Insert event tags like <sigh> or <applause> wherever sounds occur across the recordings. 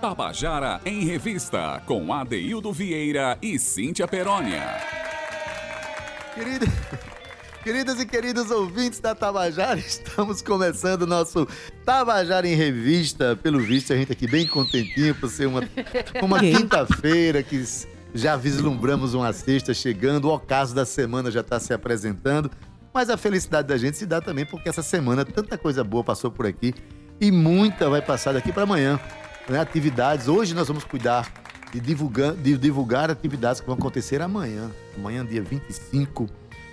Tabajara em Revista, com Adeildo Vieira e Cíntia Perónia. Querida, <laughs> queridas e queridos ouvintes da Tabajara, estamos começando o nosso Tabajara em Revista. Pelo visto, a gente aqui bem contentinho por ser uma, uma quinta-feira que já vislumbramos uma sexta chegando, o ocaso da semana já está se apresentando. Mas a felicidade da gente se dá também porque essa semana tanta coisa boa passou por aqui e muita vai passar daqui para amanhã. Né? Atividades. Hoje nós vamos cuidar de divulgar, de divulgar atividades que vão acontecer amanhã. Amanhã, dia 25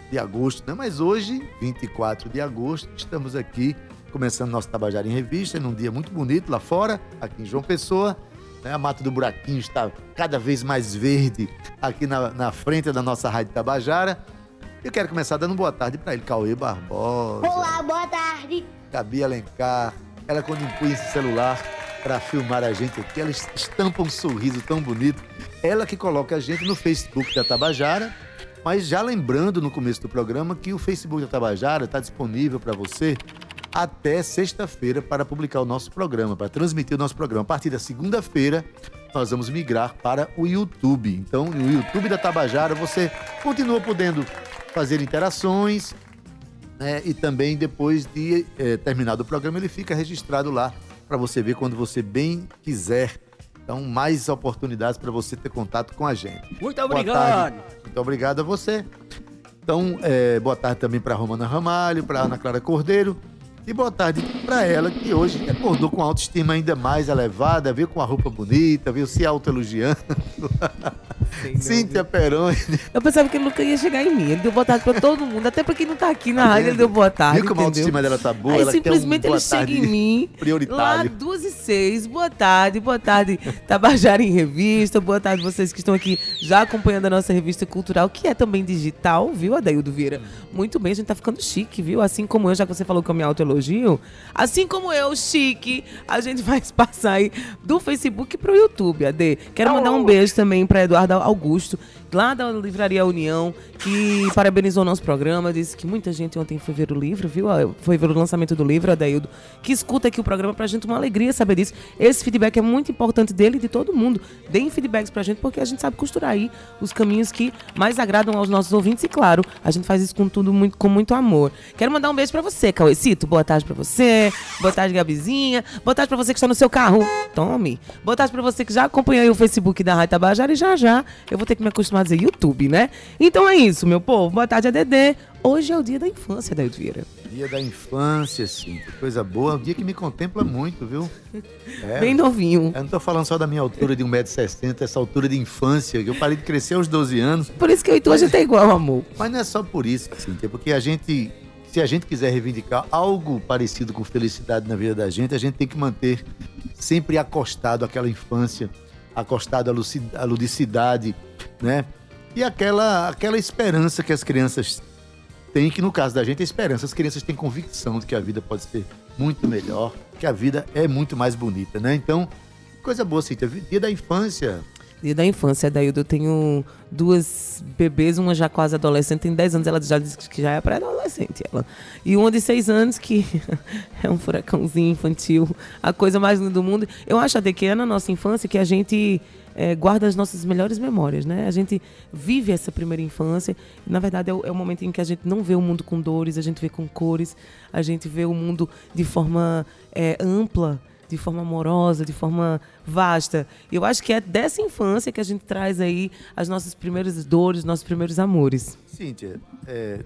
de agosto, né? Mas hoje, 24 de agosto, estamos aqui começando nosso Tabajara em Revista, num dia muito bonito lá fora, aqui em João Pessoa. Né? A Mata do Buraquinho está cada vez mais verde aqui na, na frente da nossa Rádio Tabajara. Eu quero começar dando boa tarde para ele, Cauê Barbosa. Olá, boa tarde. Gabi Alencar. Ela, quando impunha esse celular para filmar a gente aqui, ela estampa um sorriso tão bonito. Ela que coloca a gente no Facebook da Tabajara. Mas já lembrando no começo do programa que o Facebook da Tabajara está disponível para você até sexta-feira para publicar o nosso programa, para transmitir o nosso programa. A partir da segunda-feira, nós vamos migrar para o YouTube. Então, no YouTube da Tabajara, você continua podendo fazer interações, né? E também depois de é, terminado o programa, ele fica registrado lá para você ver quando você bem quiser. Então, mais oportunidades para você ter contato com a gente. Muito obrigado. Muito obrigado a você. Então, é, boa tarde também para Romana Ramalho, para Ana Clara Cordeiro. E boa tarde para ela, que hoje acordou com a autoestima ainda mais elevada, veio com a roupa bonita, veio se autoelogiando. Cíntia Peroni. Eu pensava que ele nunca ia chegar em mim. Ele deu boa tarde pra todo mundo. Até pra quem não tá aqui na rádio, ele deu boa tarde. Viu como a autoestima dela tá boa? Aí ela simplesmente quer um ele chega em mim. Prioritário. Lá, duas e seis. Boa tarde, boa tarde. Tabajara em Revista. Boa tarde, vocês que estão aqui já acompanhando a nossa revista cultural, que é também digital, viu, Adaildo Vieira? Muito bem, a gente tá ficando chique, viu? Assim como eu, já que você falou que eu me autoelogio, assim como eu, chique, a gente <laughs> vai passar aí do Facebook pro YouTube, Ade. Quero mandar um beijo também pra Eduardo Augusto, lá da Livraria União, que parabenizou o nosso programa, disse que muita gente ontem foi ver o livro, viu? Foi ver o lançamento do livro, Adaildo, que escuta aqui o programa pra gente, uma alegria saber disso. Esse feedback é muito importante dele e de todo mundo. Deem feedbacks pra gente, porque a gente sabe costurar aí os caminhos que mais agradam aos nossos ouvintes e, claro, a gente faz isso com tudo muito, com muito amor. Quero mandar um beijo pra você, Cauecito. Boa tarde pra você. Boa tarde, Gabizinha. Boa tarde pra você que está no seu carro. Tome. Boa tarde pra você que já acompanhou o Facebook da Rádio Tabajara e já já eu vou ter que me acostumar a dizer YouTube, né? Então é isso, meu povo. Boa tarde, ADD. Hoje é o dia da infância, Daildo Vieira. Dia da infância, sim. Que coisa boa. Um dia que me contempla muito, viu? É, <laughs> Bem novinho. Eu não tô falando só da minha altura de 1,60m, essa altura de infância, que eu parei de crescer aos 12 anos. Por isso que eu e tu hoje tá igual, amor. Mas não é só por isso, Cíntia, porque a gente, se a gente quiser reivindicar algo parecido com felicidade na vida da gente, a gente tem que manter sempre acostado àquela infância, acostado à ludicidade, né? E aquela, aquela esperança que as crianças têm, que no caso da gente é esperança. As crianças têm convicção de que a vida pode ser muito melhor, que a vida é muito mais bonita, né? Então, coisa boa, Cíntia. Dia da infância. Da infância, Daildo. Eu tenho duas bebês, uma já quase adolescente, tem 10 anos, ela já disse que já é pré-adolescente. Ela. E uma de 6 anos, que <laughs> é um furacãozinho infantil, a coisa mais linda do mundo. Eu acho até que é na nossa infância que a gente é, guarda as nossas melhores memórias, né? A gente vive essa primeira infância. Na verdade, é o, é o, momento em que a gente não vê o mundo com dores, a gente vê com cores, a gente vê o mundo de forma é, ampla, de forma amorosa, de forma vasta. Eu acho que é dessa infância que a gente traz aí as nossas primeiras dores, nossos primeiros amores. Cíntia, é,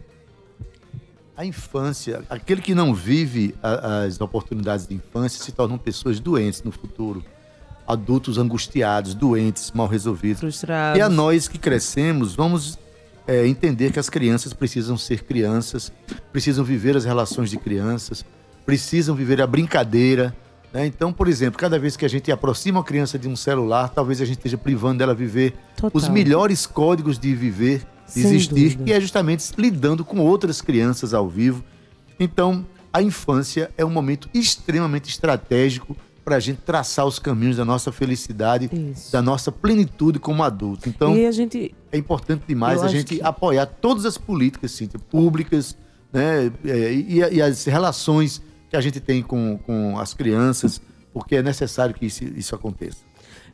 a infância, aquele que não vive a, as oportunidades de infância se tornam pessoas doentes no futuro adultos angustiados, doentes, mal resolvidos. Frustrados. E a nós que crescemos, vamos é, entender que as crianças precisam ser crianças, precisam viver as relações de crianças, precisam viver a brincadeira. Né? Então, por exemplo, cada vez que a gente aproxima a criança de um celular, talvez a gente esteja privando dela viver Total. os melhores códigos de viver, de Sem existir, dúvida. que é justamente lidando com outras crianças ao vivo. Então, a infância é um momento extremamente estratégico para a gente traçar os caminhos da nossa felicidade, Isso. da nossa plenitude como adulto. Então, gente, é importante demais a gente que... apoiar todas as políticas Cíntia, públicas né, é, e, e, as relações que a gente tem com, com as crianças, porque é necessário que isso, isso aconteça.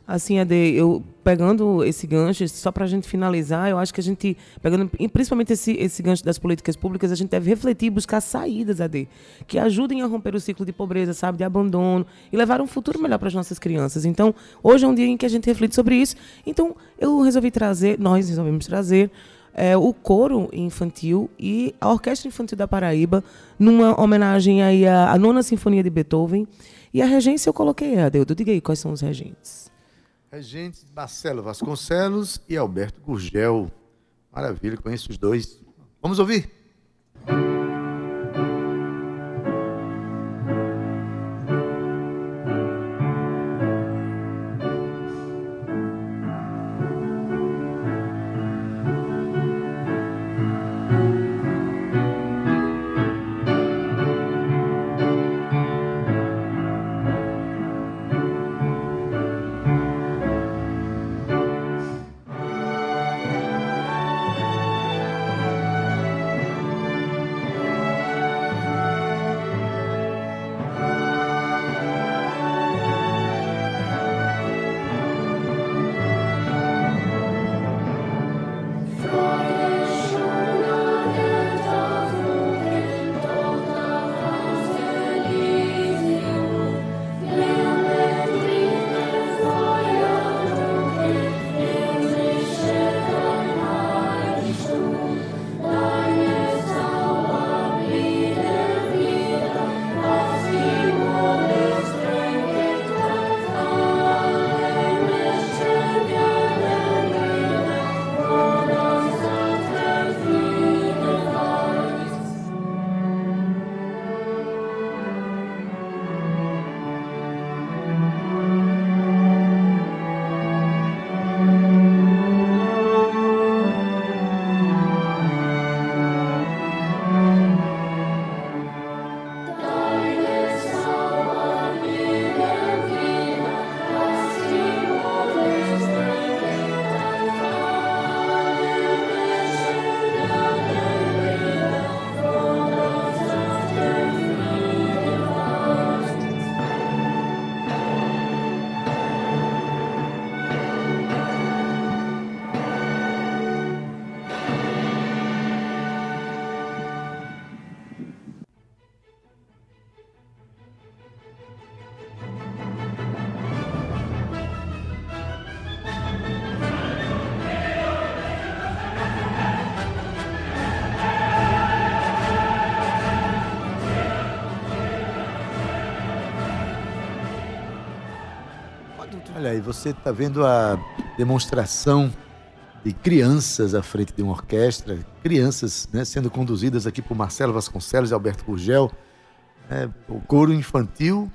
Assim, Ade, eu pegando esse gancho, só para a gente finalizar, eu acho que a gente, pegando principalmente esse, esse gancho das políticas públicas, a gente deve refletir e buscar saídas, Ade, que ajudem a romper o ciclo de pobreza, sabe, de abandono e levar um futuro melhor para as nossas crianças. Então, hoje é um dia em que a gente reflete sobre isso. Então, eu resolvi trazer, nós resolvemos trazer é, o coro infantil e a Orquestra Infantil da Paraíba, numa homenagem aí à, à nona Sinfonia de Beethoven. E a regência eu coloquei, Adeudo. Diga aí quais são os regentes. Regentes Marcelo Vasconcelos e Alberto Gurgel. Maravilha, conheço os dois. Vamos ouvir? Olha aí, você está vendo a demonstração de crianças à frente de uma orquestra, crianças né, sendo conduzidas aqui por Marcelo Vasconcelos e Alberto Gurgel, né, o coro infantil,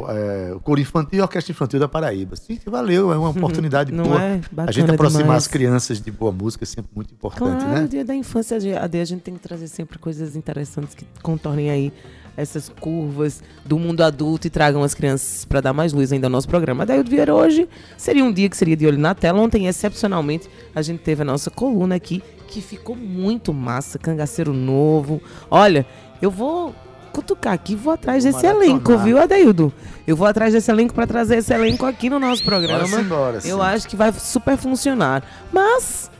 é, o coro infantil e a orquestra infantil da Paraíba. Sim, valeu, é uma oportunidade Não boa. é? a gente aproximar demais. as crianças de boa música é sempre muito importante, Claro, né? dia da infância, a dia a gente tem que trazer sempre coisas interessantes que contornem aí essas curvas do mundo adulto e tragam as crianças para dar mais luz ainda ao nosso programa. Daí o Vieira hoje seria um dia que seria de olho na tela. Ontem, excepcionalmente, a gente teve a nossa coluna aqui, que ficou muito massa, cangaceiro novo. Olha, eu vou cutucar aqui, vou atrás Vou desse elenco, viu, Adeildo? Eu vou atrás desse elenco para trazer esse elenco aqui no nosso programa. Bora embora, Eu acho que vai super funcionar. Mas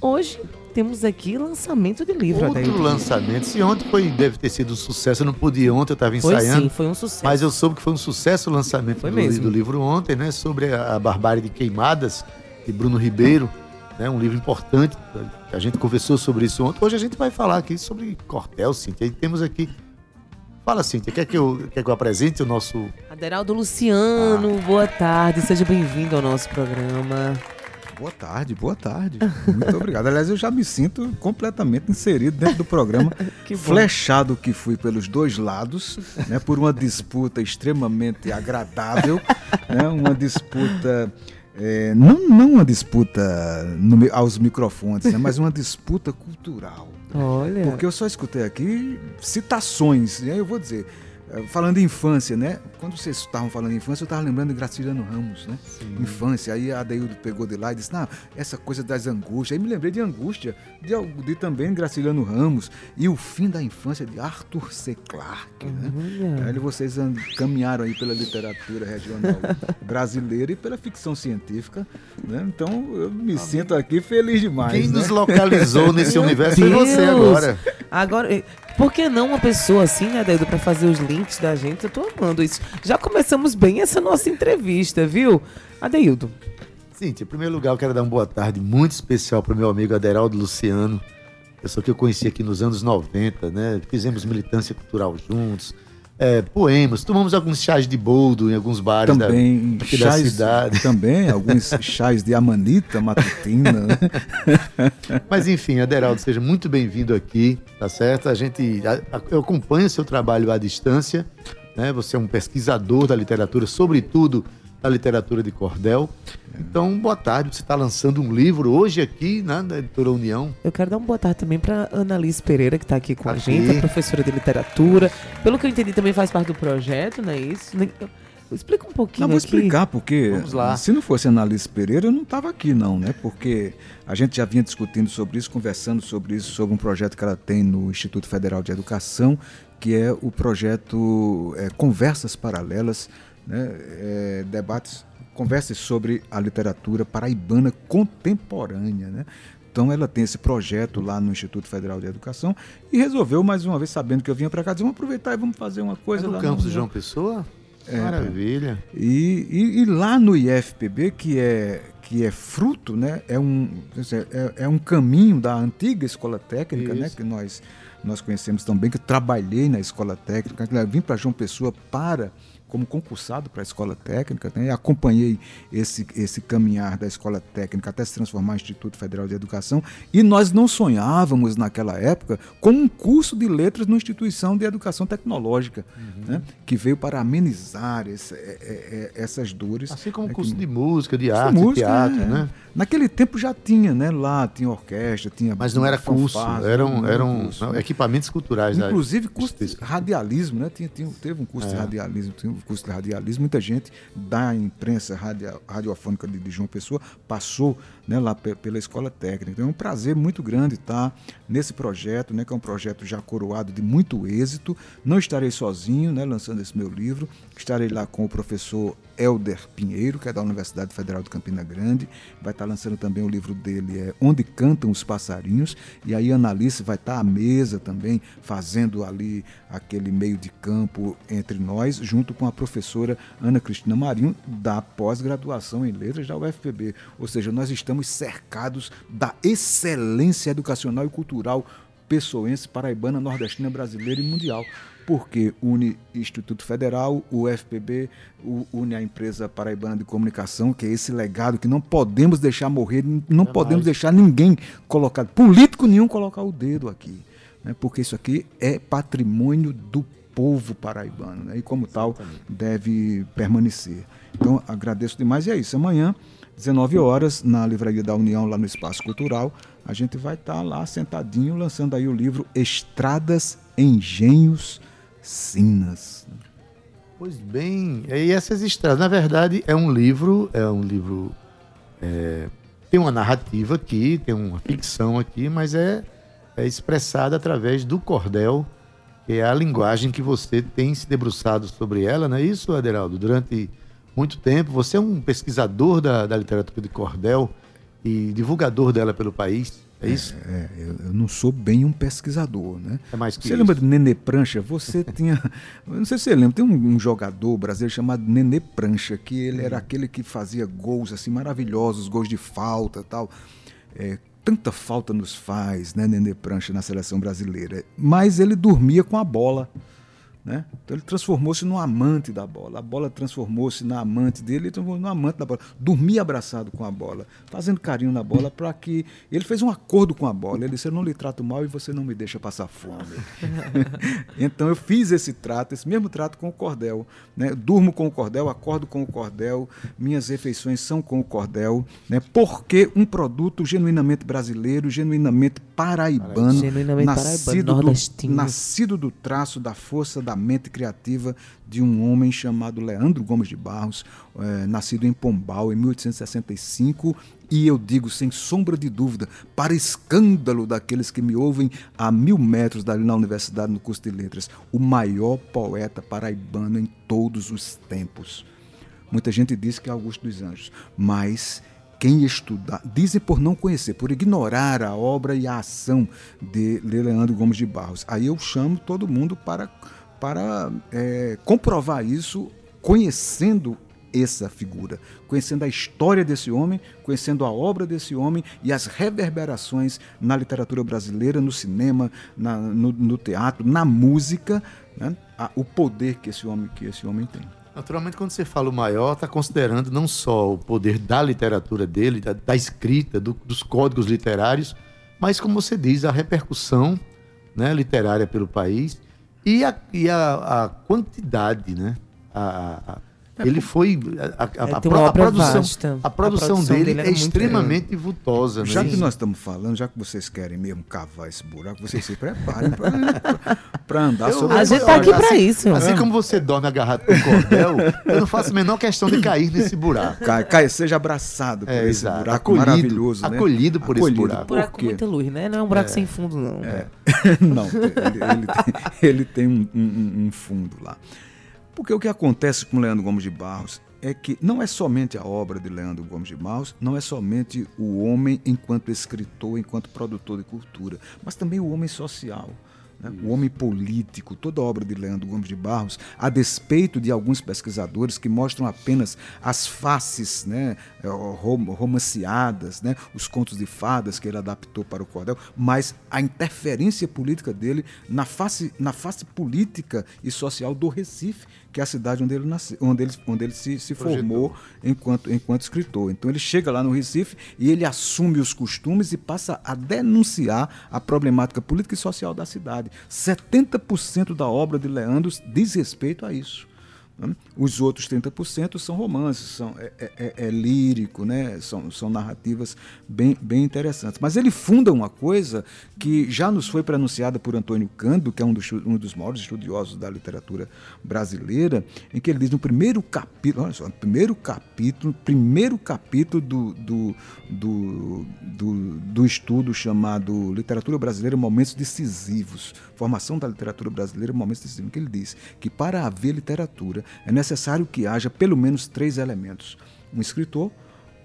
hoje temos aqui lançamento de livro, Outro Adaildo. lançamento. Se ontem foi, deve ter sido um sucesso, eu não pude ir ontem, eu estava Foi ensaiando. sim, foi um sucesso. Mas eu soube que foi um sucesso o lançamento Foi do, do livro ontem, né? Sobre a, a Barbárie de Queimadas, de Bruno Ribeiro. Né, um livro importante. A gente conversou sobre isso ontem. Hoje a gente vai falar aqui sobre Cortel, Cíntia. E temos aqui. Fala, Cíntia, quer que eu, quer que eu apresente o nosso. Aderaldo Luciano, boa tarde, seja bem-vindo ao nosso programa. Boa tarde, boa tarde. Muito obrigado. Aliás, eu já me sinto completamente inserido dentro do programa, <laughs> Que flechado que fui pelos dois lados, né, por uma disputa extremamente agradável, né, uma disputa. é, não, não uma disputa no aos microfones, né, mas uma disputa cultural. Olha, Porque eu só escutei aqui citações, e aí eu vou dizer. Eh, falando em infância, né? Quando vocês estavam falando em infância, eu estava lembrando de Graciliano Ramos, né? Infância. Aí a Adeildo pegou de lá e disse, não, essa coisa das angústias. Aí me lembrei de angústia, de, de também Graciliano Ramos. E o fim da infância de Arthur C. Clarke, né? Olha. Aí vocês and- caminharam aí pela literatura regional <laughs> brasileira e pela ficção científica, né? Então eu me sinto aqui feliz demais. Quem né? nos localizou nesse <laughs> universo foi você Deus. agora. Agora, por que não uma pessoa assim, né, Dedo, pra fazer os links da gente? Eu tô amando isso. Já começamos bem essa nossa entrevista, viu? Adeildo. Cíntia, em primeiro lugar, eu quero dar uma boa tarde muito especial para o meu amigo Aderaldo Luciano, pessoa que eu conheci aqui nos anos 90, né? Fizemos militância cultural juntos, é, poemas, tomamos alguns chás de boldo em alguns bares também da, aqui da chás, cidade. também <laughs> alguns chás de amanita matutina, né? <laughs> Mas enfim, Aderaldo, seja muito bem-vindo aqui, tá certo? A gente, a- a- eu acompanho seu trabalho à distância, né? Você é um pesquisador da literatura, sobretudo da literatura de cordel. Então, boa tarde, você está lançando um livro hoje aqui, né, da Editora União. Eu quero dar uma boa tarde também pra Annalise Pereira, que tá aqui com a Aqui. gente, é professora de literatura. Pelo que eu entendi, também faz parte do projeto, não é isso? Explica um pouquinho Não, vou aqui. explicar, porque Vamos lá. se não fosse a Annalise Pereira, eu não estava aqui não, né? Porque a gente já vinha discutindo sobre isso, conversando sobre isso, sobre um projeto que ela tem no Instituto Federal de Educação, que é o projeto é, Conversas Paralelas, né? É, debates, conversas sobre a literatura paraibana contemporânea, né? Então ela tem esse projeto lá no Instituto Federal de Educação e resolveu mais uma vez, sabendo que eu vinha para cá, dizer, vamos aproveitar e vamos fazer uma É coisa no lá campus no- João Pessoa? Maravilha. e, e- e lá no IFPB, que é, que é fruto, né, é, um, é, é um caminho da antiga escola técnica, né, que nós, nós conhecemos também, que eu trabalhei na escola técnica, vim para João Pessoa para como concursado para a escola técnica, né, acompanhei esse, esse caminhar da escola técnica até se transformar em Instituto Federal de Educação, e nós não sonhávamos naquela época com um curso de letras numa instituição de educação tecnológica, né, que veio para amenizar esse- é- é- é- essas dores. Assim como né, curso que- de música, de arte, música, teatro, é, é. né? Naquele tempo já tinha, né? Lá tinha orquestra, tinha. Mas não era curso, eram, não era eram curso. não, equipamentos culturais. Inclusive curso de radialismo, né? Tinha, tinha- teve um curso de É. radialismo, tinha um curso de radialismo. Muita gente da imprensa radia- radiofônica de João Pessoa passou né, lá pe- pela escola técnica. Então é um prazer muito grande estar nesse projeto, né? Que é um projeto já coroado de muito êxito. Não estarei sozinho, né? Lançando esse meu livro. Estarei lá com o professor Helder Pinheiro, que é da Universidade Federal de Campina Grande. Vai estar lançando também o livro dele, é Onde Cantam os Passarinhos. E aí a Analice vai estar à mesa também, fazendo ali aquele meio de campo entre nós, junto com a professora Ana Cristina Marinho, da pós-graduação em letras da UFPB. Ou seja, nós estamos cercados da excelência educacional e cultural pessoense, paraibana, nordestina, brasileira e mundial. Porque une Instituto Federal, o UFPB, o- une a empresa paraibana de comunicação, que é esse legado que não podemos deixar morrer, não podemos deixar ninguém colocar, político nenhum colocar o dedo aqui. Né? Porque isso aqui é patrimônio do povo paraibano, né? e como tal deve permanecer. Então agradeço demais e é isso. Amanhã, 19 horas, na Livraria da União, lá no Espaço Cultural, a gente vai estar lá sentadinho lançando aí o livro Estradas, Engenhos, Sinas. Pois bem, e essas estradas, na verdade, é um livro, é um livro. é, tem uma narrativa aqui, tem uma ficção aqui, mas é, é expressada através do cordel, que é a linguagem que você tem se debruçado sobre ela, não é isso, Aderaldo? Durante muito tempo, você é um pesquisador da, da literatura de cordel e divulgador dela pelo país, é isso? É, eu, eu não sou bem um pesquisador, né? É mais que Você isso. lembra de Nenê Prancha? Você <laughs> tinha. Não sei se você lembra, tem um, um jogador brasileiro chamado Nenê Prancha, que ele era aquele que fazia gols assim maravilhosos, gols de falta e tal. É, tanta falta nos faz, né, Nenê Prancha, na seleção brasileira. Mas ele dormia com a bola. Né? Então ele transformou-se num amante da bola. A bola transformou-se na amante dele, ele transformou num amante da bola. Dormia abraçado com a bola, fazendo carinho na bola para que. Ele fez um acordo com a bola. Ele disse: Eu não lhe trato mal e você não me deixa passar fome. <laughs> então eu fiz esse trato, esse mesmo trato com o cordel. Né? Durmo com o cordel, acordo com o cordel, minhas refeições são com o cordel, né? porque um produto genuinamente brasileiro, genuinamente paraibano, Genuinamente paraibano, nascido, do, nordestino. nascido do traço, da força, da mente criativa de um homem chamado Leandro Gomes de Barros, é, nascido em Pombal em 1865 e eu digo sem sombra de dúvida, para escândalo daqueles que me ouvem a mil metros dali na universidade no curso de letras, o maior poeta paraibano em todos os tempos. Muita gente diz que é Augusto dos Anjos, mas quem estudar, dizem por não conhecer, por ignorar a obra e a ação de Leandro Gomes de Barros. Aí eu chamo todo mundo para, para é, comprovar isso, conhecendo essa figura, conhecendo a história desse homem, conhecendo a obra desse homem e as reverberações na literatura brasileira, no cinema, na, no, no, teatro, na música, né? o poder que esse homem, que esse homem tem. Naturalmente, quando você fala o maior, está considerando não só o poder da literatura dele, da, da escrita, do, dos códigos literários, mas, como você diz, a repercussão né, literária pelo país e a, e a, a quantidade, né, a, ele foi. A, a, a, a produção, a produção dele, dele é extremamente é. vultosa. Já né? que nós estamos falando, já que vocês querem mesmo cavar esse buraco, vocês se preparem para andar eu, sobre A gente está aqui para isso. Assim é. como você dorme agarrado com o cordel, eu não faço a menor questão de cair nesse buraco. Cai, cai seja abraçado por é, esse exato. buraco acolhido, maravilhoso. Né? Acolhido por acolhido. esse buraco. buraco com muita luz, né? Não é um buraco é. sem fundo, não. É. <laughs> não, ele, ele, tem, ele tem um, um, um fundo lá. Porque o que acontece com Leandro Gomes de Barros é que não é somente a obra de Leandro Gomes de Barros, não é somente o homem enquanto escritor, enquanto produtor de cultura, mas também o homem social. Né? O homem político, toda a obra de Leandro Gomes de Barros, a despeito de alguns pesquisadores que mostram apenas as faces né, romanceadas, né, os contos de fadas que ele adaptou para o cordel, mas a interferência política dele na face, na face política e social do Recife, que é a cidade onde ele, nasceu, onde ele, onde ele se, se formou enquanto, enquanto escritor. Então ele chega lá no Recife e ele assume os costumes e passa a denunciar a problemática política e social da cidade. 70% da obra de Leandro diz respeito a isso. Né? Os outros 30% são romances, são, é, é, é, é, lírico, né? são, são narrativas bem, bem interessantes. Mas ele funda uma coisa que já nos foi pronunciada por Antônio Cândido, que é um dos, um dos maiores estudiosos da literatura brasileira, em que ele diz no primeiro capítulo, olha só, no primeiro capítulo, primeiro capítulo do, do, do, do, do estudo chamado Literatura Brasileira Momentos Decisivos, Formação da Literatura Brasileira Momentos Decisivos, que ele diz que para haver literatura é necessário que haja pelo menos três elementos: um escritor,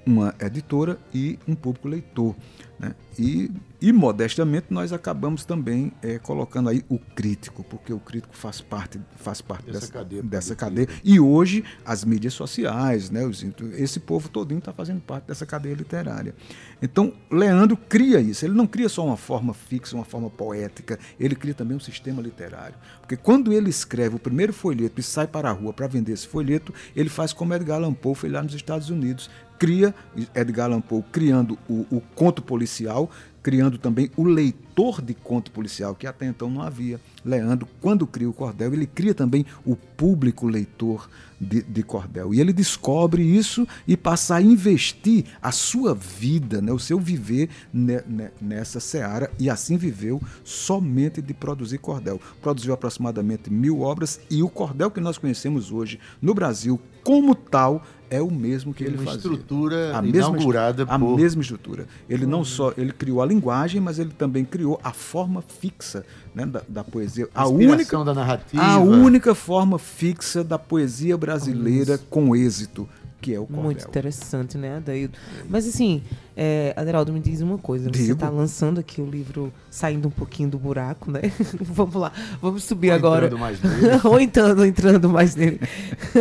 uma editora e um público leitor. Né? E, e, modestamente, nós acabamos também é, colocando aí o crítico, porque o crítico faz parte, faz parte dessa, dessa cadeia. Dessa cadeia. E hoje, as mídias sociais, né, os, esse povo todinho está fazendo parte dessa cadeia literária. Então, Leandro cria isso. Ele não cria só uma forma fixa, uma forma poética, ele cria também um sistema literário. Porque quando ele escreve o primeiro folheto e sai para a rua para vender esse folheto, ele faz como Edgar Allan Poe foi lá nos Estados Unidos cria, Edgar Allan Poe criando o, o conto policial, criando também o leitor de conto policial, que até então não havia. Leandro, quando cria o cordel, ele cria também o público leitor de, de cordel. E ele descobre isso e passa a investir a sua vida, né, o seu viver ne, ne, nessa seara, e assim viveu somente de produzir cordel. Produziu aproximadamente mil obras e o cordel que nós conhecemos hoje no Brasil, como tal, é o mesmo que ele fazia. estrutura a inaugurada mesma, por... A mesma estrutura. Ele não só ele criou a linguagem, mas ele também criou a forma fixa né, da, da, poesia. A, a única da narrativa. A única forma fixa da poesia brasileira com êxito que é o cordel. Muito interessante, né, Adaildo? Mas assim, é, Aderaldo, me diz uma coisa. Você está lançando aqui o livro saindo um pouquinho do buraco, né? <laughs> vamos lá, vamos subir Ou agora. Entrando mais nele. <laughs> Ou entrando, entrando mais nele.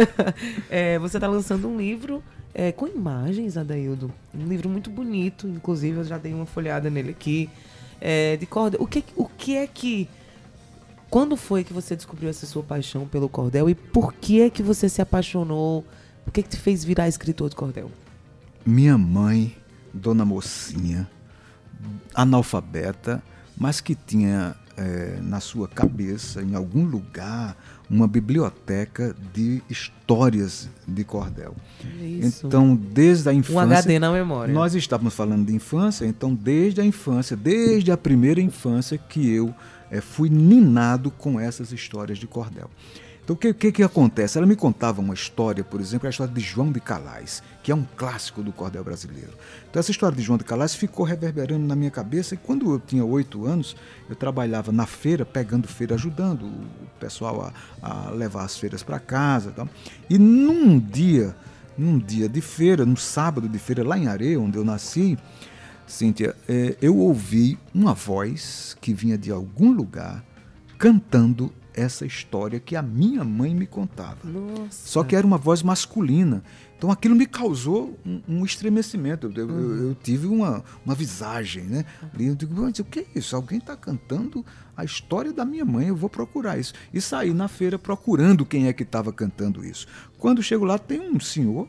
<laughs> é, você está lançando um livro é, com imagens, Adaildo. Um livro muito bonito, inclusive eu já dei uma folhada nele aqui. É, de cordel. O que, o que é que. Quando foi que você descobriu essa sua paixão pelo cordel e por que é que você se apaixonou? O que, que te fez virar escritor de cordel? Minha mãe, dona Mocinha, analfabeta, mas que tinha é, na sua cabeça, em algum lugar, uma biblioteca de histórias de cordel. Isso. Então, desde a infância. Um HD na memória. Nós estávamos falando de infância, então, desde a infância, desde a primeira infância que eu eh, fui ninado com essas histórias de cordel. Então, o que, que, que acontece? Ela me contava uma história, por exemplo, a história de João de Calais, que é um clássico do cordel brasileiro. Então, essa história de João de Calais ficou reverberando na minha cabeça e quando eu tinha oito anos, eu trabalhava na feira, pegando feira, ajudando o pessoal a, a levar as feiras para casa. Tal. E num dia, num dia de feira, num sábado de feira, lá em Areia, onde eu nasci, Cíntia, é, eu ouvi uma voz que vinha de algum lugar cantando essa história que a minha mãe me contava. Nossa. Só que era uma voz masculina. Então aquilo me causou um, um estremecimento. Eu, eu- eu tive uma, uma visagem, né? E eu digo, mas o que é isso? Alguém está cantando a história da minha mãe, eu vou procurar isso. E saí na feira procurando quem é que estava cantando isso. Quando chego lá, tem um senhor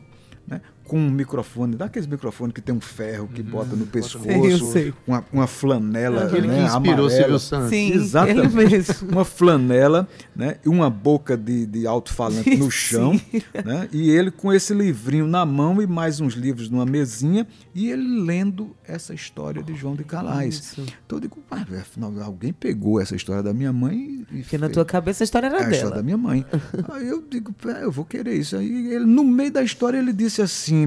com um microfone, daqueles microfones que tem um ferro que bota no pescoço, Sei, eu sei. Uma, uma flanela Aquele né, que inspirou amarela. Silvio Santos. Sim, Exatamente. ele mesmo. Uma flanela, né? E uma boca de, de alto-falante no <laughs> Sim. chão, né? E ele com esse livrinho na mão e mais uns livros numa mesinha e ele lendo essa história de João de Calais. Isso. Então eu digo, "Ah, afinal, alguém pegou essa história da minha mãe e Porque na tua cabeça a história era é a história dela. da minha mãe. <laughs> Aí eu digo, "Pé, eu vou querer isso. Aí ele, no meio da história, ele disse assim.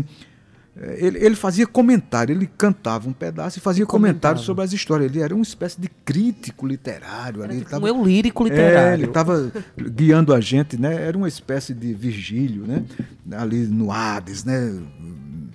Eh, Ele, ele fazia comentário, ele cantava um pedaço e fazia comentário sobre as histórias. Ele era uma espécie de crítico literário. ali, ele Tipo tava- um eu lírico é, literário. ele estava guiando a gente, né? Era uma espécie de Virgílio, né? Ali no Hades, né?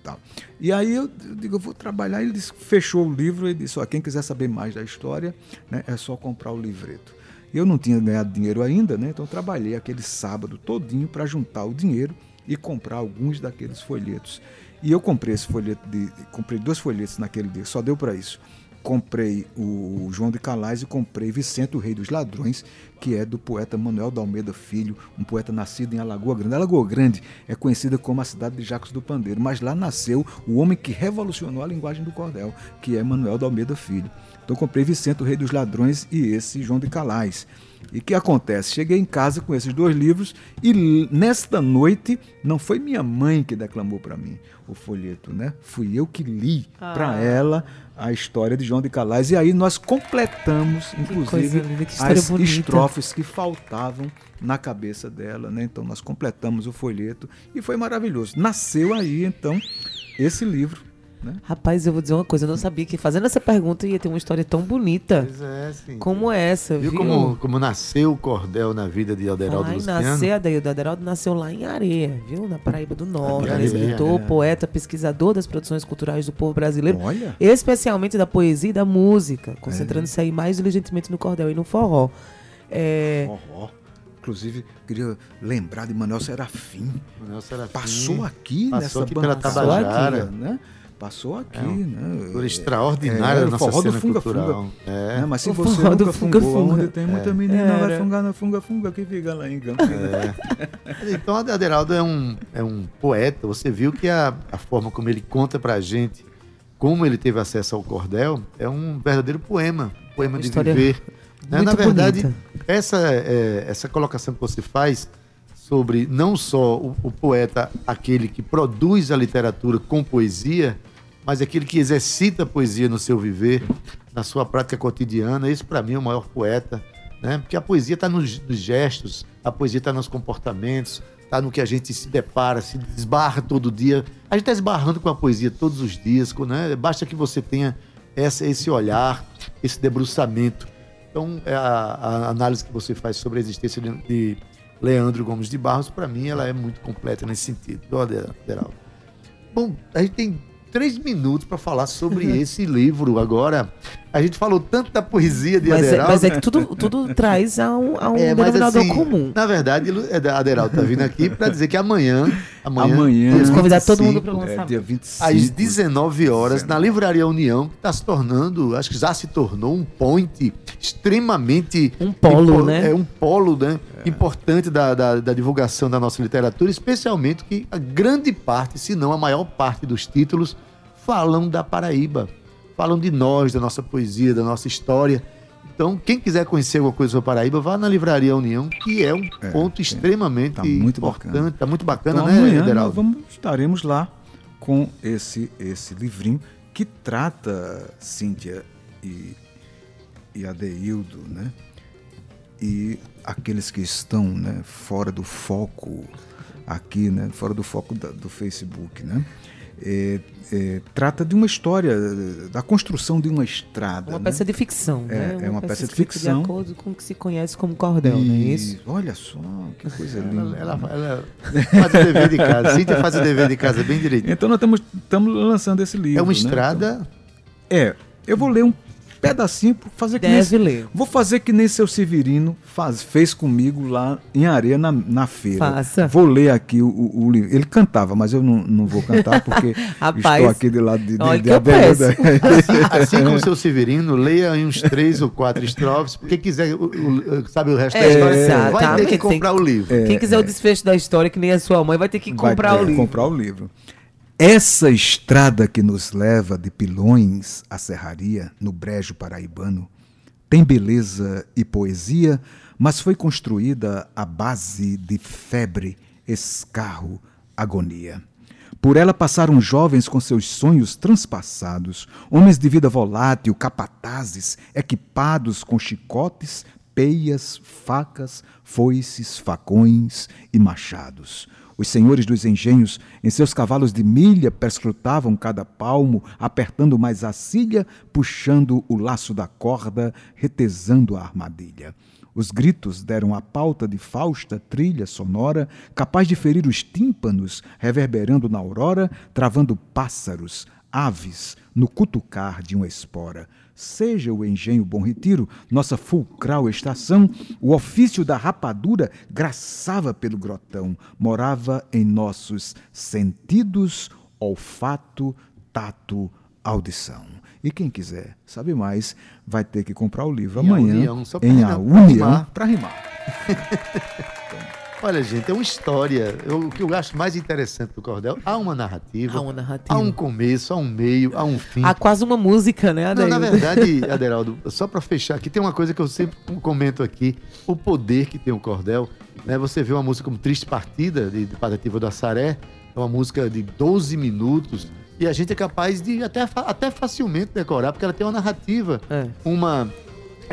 Tal. E aí eu, eu digo, eu vou trabalhar. Ele disse, fechou o livro e disse, ó, quem quiser saber mais da história, né, é só comprar o livreto. Eu não tinha ganhado dinheiro ainda, né? Então trabalhei aquele sábado todinho para juntar o dinheiro e comprar alguns daqueles folhetos. E eu comprei esse folheto de, comprei dois folhetos naquele dia, só deu para isso comprei o João de Calais e comprei Vicente, o Rei dos Ladrões, que é do poeta Manuel da Almeida Filho, um poeta nascido em Alagoa Grande. Alagoa Grande é conhecida como a cidade de Jacos do Pandeiro, mas lá nasceu o homem que revolucionou a linguagem do cordel, que é Manuel da Almeida Filho. Então comprei Vicente, o Rei dos Ladrões e esse João de Calais. E o que acontece? Cheguei em casa com esses dois livros e nesta noite não foi minha mãe que declamou para mim o folheto, né? Fui eu que li para ela a história de João de Calais e aí nós completamos, inclusive, linda, as bonita. estrofes que faltavam na cabeça dela, né? Então nós completamos o folheto e foi maravilhoso. Nasceu aí então esse livro, né? Rapaz, eu vou dizer uma coisa, eu não sabia que fazendo essa pergunta ia ter uma história tão bonita Pois é, sim. como essa, Viu viu? como, como nasceu o cordel na vida de Alderaldo Luciano? nascer, Adaildo Aderaldo nasceu lá em Areia, viu? Na Paraíba do Norte. Ele é escritor, é. poeta, pesquisador das produções culturais do povo brasileiro, Olha, especialmente da poesia e da música, concentrando-se aí mais diligentemente no cordel e no forró. É, forró. Inclusive, queria lembrar de Manuel Serafim. Manuel Serafim. Passou aqui Passou nessa aqui pela bancada, Tabajara. né? Passou aqui, É um né? Figura É, extraordinária é, nossa forró do cena funga, cultural. funga. É. Né? Mas se O você forró do nunca funga, fungou, funga. onde tem muita menina, vai Era. fungar na funga, funga que fica lá em Campinas. Então, Aderaldo é um, é um poeta. Você viu que a, a forma como ele conta pra gente como ele teve acesso ao cordel é um verdadeiro poema. Poema de História viver. Né? Na verdade, bonita. essa, é, essa colocação que você faz sobre não só o, o poeta, aquele que produz a literatura com poesia, mas aquele que exercita a poesia no seu viver, na sua prática cotidiana. Esse, para mim, é o maior poeta. Né? Porque a poesia está nos, nos gestos, a poesia está nos comportamentos, está no que a gente se depara, se esbarra todo dia. A gente está esbarrando com a poesia todos os dias, né? basta que você tenha essa, esse olhar, esse debruçamento. Então, é a, a análise que você faz sobre a existência de, de Leandro Gomes de Barros, para mim, ela é muito completa nesse sentido. Bom, a gente tem três minutos para falar sobre <laughs> esse livro. Agora, a gente falou tanto da poesia de mas, é, Aderaldo. mas é que tudo, tudo <laughs> traz a um, a um É, denominador assim, comum. Na verdade, é, Aderaldo tá vindo aqui para dizer que amanhã, amanhã, Amanhã. Vamos convidar todo 25, mundo para o É, lançamento. dia 25. às 19 horas, na 19. Livraria União, que está se tornando, acho que já se tornou um point extremamente. Um polo, né? É um polo né, importante da, da, da divulgação da nossa literatura, especialmente que a grande parte, se não a maior parte dos títulos, falam da Paraíba, falam de nós, da nossa poesia, da nossa história. Então, quem quiser conhecer alguma coisa sobre a Paraíba, vá na Livraria União, que é um É, ponto tem. extremamente Tá muito importante. bacana. Tá muito bacana, Então, né, amanhã Ederaldo? vamos, estaremos lá com esse, esse livrinho que trata Cíntia e, e Adeildo, né? e aqueles que estão né, fora do foco aqui, né, fora do foco da, do Facebook, né? É, é, trata de uma história, da construção de uma estrada. Uma né? peça de ficção, É, né? é uma peça de escrita ficção. De acordo com o que se conhece como cordel, não é isso? E olha só, que coisa Ela, linda. ela- ela faz o dever de casa. Cíntia faz o dever de casa bem direitinho. Então nós estamos lançando esse livro. É uma né? estrada. É, eu vou ler um pedacinho para fazer que nem ler. Vou fazer que nem seu Severino faz, fez comigo lá em areia na, na feira. Faça. Vou ler aqui o, o- o livro. Ele cantava, mas eu não, não vou cantar porque <laughs> Rapaz, estou aqui do lado de, de, olha de Abelardo. Assim, assim como seu Severino, leia em uns três ou quatro estrofes. Quem quiser, o- o- sabe o resto da É, história, vai ter exatamente. que comprar o livro. Quem quiser o desfecho da história, que nem a sua mãe, vai ter que É. Vai comprar ter o que livro. comprar o livro. Essa estrada que nos leva de Pilões à Serraria, no Brejo Paraibano, tem beleza e poesia, mas foi construída à base de febre, escarro, agonia. Por ela passaram jovens com seus sonhos transpassados, homens de vida volátil, capatazes, equipados com chicotes, peias, facas, foices, facões e machados. Os senhores dos engenhos, em seus cavalos de milha, perscrutavam cada palmo, apertando mais a cilha, puxando o laço da corda, retesando a armadilha. Os gritos deram a pauta de fausta trilha sonora, capaz de ferir os tímpanos, reverberando na aurora, travando pássaros, aves, no cutucar de uma espora. Seja o engenho Bom Retiro, nossa fulcral estação, o ofício da rapadura graçava pelo grotão, morava em nossos sentidos, olfato, tato, audição. E quem quiser saber mais, vai ter que comprar o livro Em amanhã União, só pra em a pra União rimar. para <laughs> rimar. Olha, gente, é uma história. Eu- o que eu acho mais interessante do cordel, há uma narrativa. Há uma narrativa. Há um começo, há um meio, há um fim. Há quase uma música, né, Não, Adaildo? na verdade, <laughs> Aderaldo, só para fechar aqui, tem uma coisa que eu sempre comento aqui: o poder que tem o cordel. Né? Você vê uma música como Triste Partida, de, de Patativa do Assaré, é uma música de 12 minutos, e a gente é capaz de até, até facilmente decorar, porque ela tem uma narrativa, É. uma